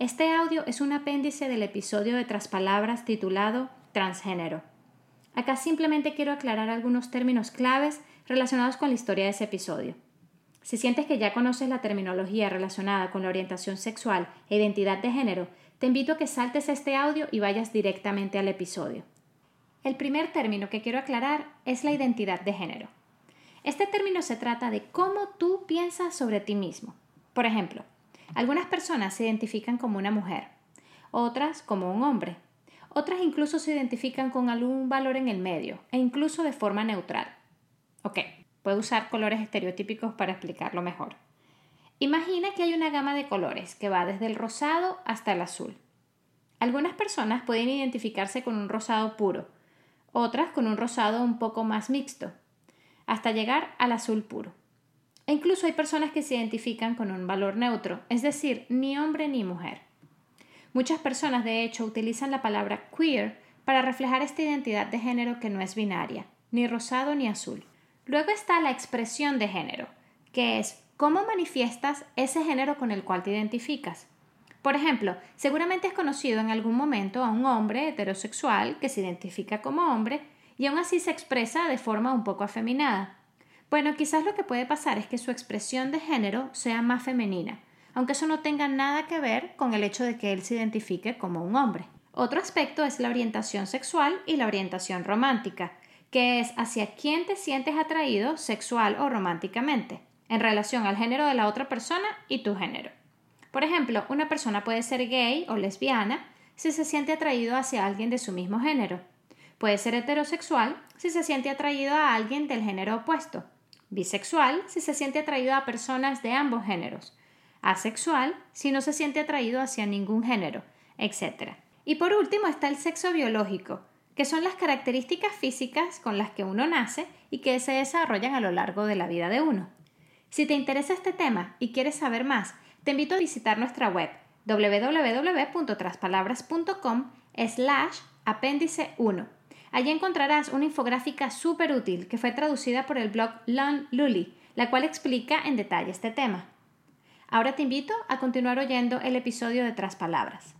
Este audio es un apéndice del episodio de Traspalabras titulado Transgénero. Acá simplemente quiero aclarar algunos términos claves relacionados con la historia de ese episodio. Si sientes que ya conoces la terminología relacionada con la orientación sexual e identidad de género, te invito a que saltes este audio y vayas directamente al episodio. El primer término que quiero aclarar es la identidad de género. Este término se trata de cómo tú piensas sobre ti mismo. Por ejemplo, algunas personas se identifican como una mujer, otras como un hombre, otras incluso se identifican con algún valor en el medio e incluso de forma neutral. Ok, puedo usar colores estereotípicos para explicarlo mejor. Imagina que hay una gama de colores que va desde el rosado hasta el azul. Algunas personas pueden identificarse con un rosado puro, otras con un rosado un poco más mixto, hasta llegar al azul puro. E incluso hay personas que se identifican con un valor neutro, es decir, ni hombre ni mujer. Muchas personas, de hecho, utilizan la palabra queer para reflejar esta identidad de género que no es binaria, ni rosado ni azul. Luego está la expresión de género, que es cómo manifiestas ese género con el cual te identificas. Por ejemplo, seguramente has conocido en algún momento a un hombre heterosexual que se identifica como hombre y aún así se expresa de forma un poco afeminada. Bueno, quizás lo que puede pasar es que su expresión de género sea más femenina, aunque eso no tenga nada que ver con el hecho de que él se identifique como un hombre. Otro aspecto es la orientación sexual y la orientación romántica, que es hacia quién te sientes atraído sexual o románticamente, en relación al género de la otra persona y tu género. Por ejemplo, una persona puede ser gay o lesbiana si se siente atraído hacia alguien de su mismo género. Puede ser heterosexual si se siente atraído a alguien del género opuesto bisexual si se siente atraído a personas de ambos géneros, asexual si no se siente atraído hacia ningún género, etc. Y por último está el sexo biológico, que son las características físicas con las que uno nace y que se desarrollan a lo largo de la vida de uno. Si te interesa este tema y quieres saber más, te invito a visitar nuestra web www.traspalabras.com slash apéndice 1 Allí encontrarás una infográfica súper útil que fue traducida por el blog Lon Lully, la cual explica en detalle este tema. Ahora te invito a continuar oyendo el episodio de Tras Palabras.